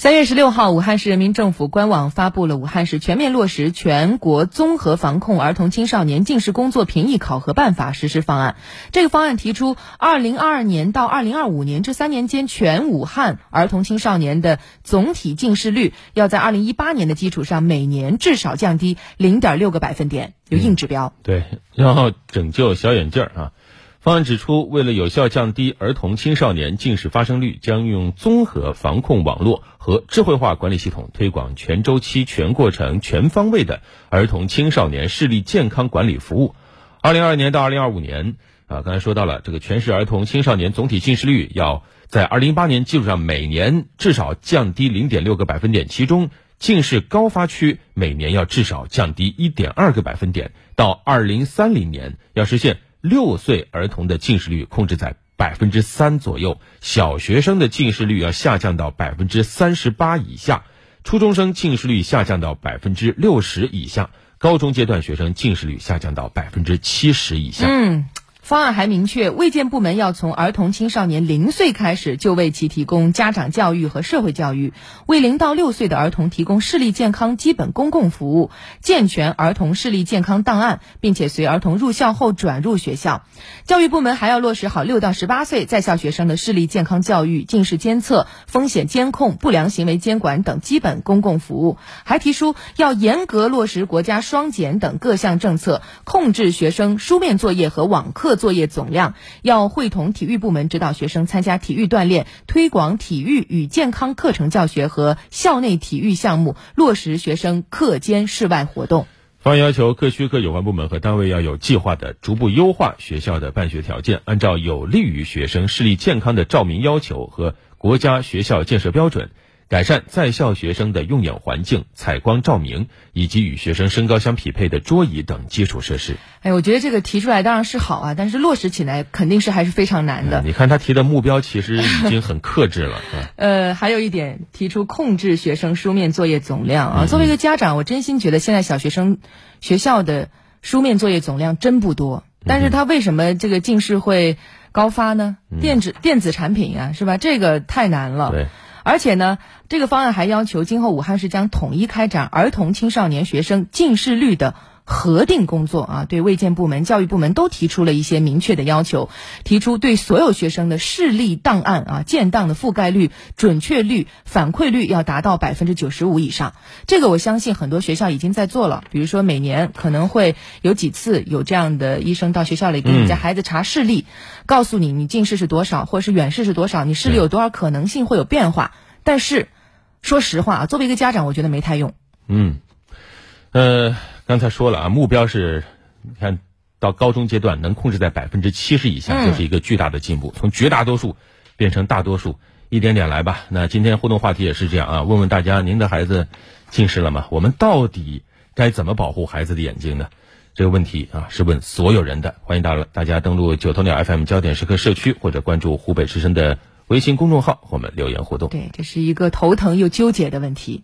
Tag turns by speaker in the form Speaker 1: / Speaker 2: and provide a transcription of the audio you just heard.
Speaker 1: 三月十六号，武汉市人民政府官网发布了武汉市全面落实全国综合防控儿童青少年近视工作评议考核办法实施方案。这个方案提出，二零二二年到二零二五年这三年间，全武汉儿童青少年的总体近视率要在二零一八年的基础上，每年至少降低零点六个百分点，有硬指标。
Speaker 2: 对，要拯救小眼镜儿啊。方案指出，为了有效降低儿童青少年近视发生率，将用综合防控网络和智慧化管理系统推广全周期、全过程、全方位的儿童青少年视力健康管理服务。二零二二年到二零二五年，啊，刚才说到了这个全市儿童青少年总体近视率要在二零一八年基础上每年至少降低零点六个百分点，其中近视高发区每年要至少降低一点二个百分点，到二零三零年要实现。六岁儿童的近视率控制在百分之三左右，小学生的近视率要下降到百分之三十八以下，初中生近视率下降到百分之六十以下，高中阶段学生近视率下降到百分之七十以下。
Speaker 1: 嗯。方案还明确，卫健部门要从儿童青少年零岁开始就为其提供家长教育和社会教育，为零到六岁的儿童提供视力健康基本公共服务，健全儿童视力健康档案，并且随儿童入校后转入学校。教育部门还要落实好六到十八岁在校学生的视力健康教育、近视监测、风险监控、不良行为监管等基本公共服务。还提出要严格落实国家双减等各项政策，控制学生书面作业和网课。作业总量要会同体育部门指导学生参加体育锻炼，推广体育与健康课程教学和校内体育项目，落实学生课间室外活动。
Speaker 2: 方案要求各区各有关部门和单位要有计划的逐步优化学校的办学条件，按照有利于学生视力健康的照明要求和国家学校建设标准。改善在校学生的用眼环境、采光照明，以及与学生身高相匹配的桌椅等基础设施。
Speaker 1: 哎，我觉得这个提出来当然是好啊，但是落实起来肯定是还是非常难的。
Speaker 2: 你看他提的目标其实已经很克制了。
Speaker 1: 呃，还有一点，提出控制学生书面作业总量啊。作为一个家长，我真心觉得现在小学生学校的书面作业总量真不多。但是他为什么这个近视会高发呢？电子电子产品啊，是吧？这个太难了。
Speaker 2: 对。
Speaker 1: 而且呢，这个方案还要求今后武汉市将统一开展儿童青少年学生近视率的核定工作啊，对卫健部门、教育部门都提出了一些明确的要求，提出对所有学生的视力档案啊建档的覆盖率、准确率、反馈率要达到百分之九十五以上。这个我相信很多学校已经在做了，比如说每年可能会有几次有这样的医生到学校里给你家孩子查视力，告诉你你近视是多少，或者是远视是多少，你视力有多少可能性会有变化。但是，说实话啊，作为一个家长，我觉得没太用。
Speaker 2: 嗯，呃，刚才说了啊，目标是，你看到高中阶段能控制在百分之七十以下，就是一个巨大的进步。从绝大多数变成大多数，一点点来吧。那今天互动话题也是这样啊，问问大家，您的孩子近视了吗？我们到底该怎么保护孩子的眼睛呢？这个问题啊，是问所有人的。欢迎大大家登录九头鸟 FM 焦点时刻社区，或者关注湖北之声的。微信公众号，我们留言互动。
Speaker 1: 对，这是一个头疼又纠结的问题。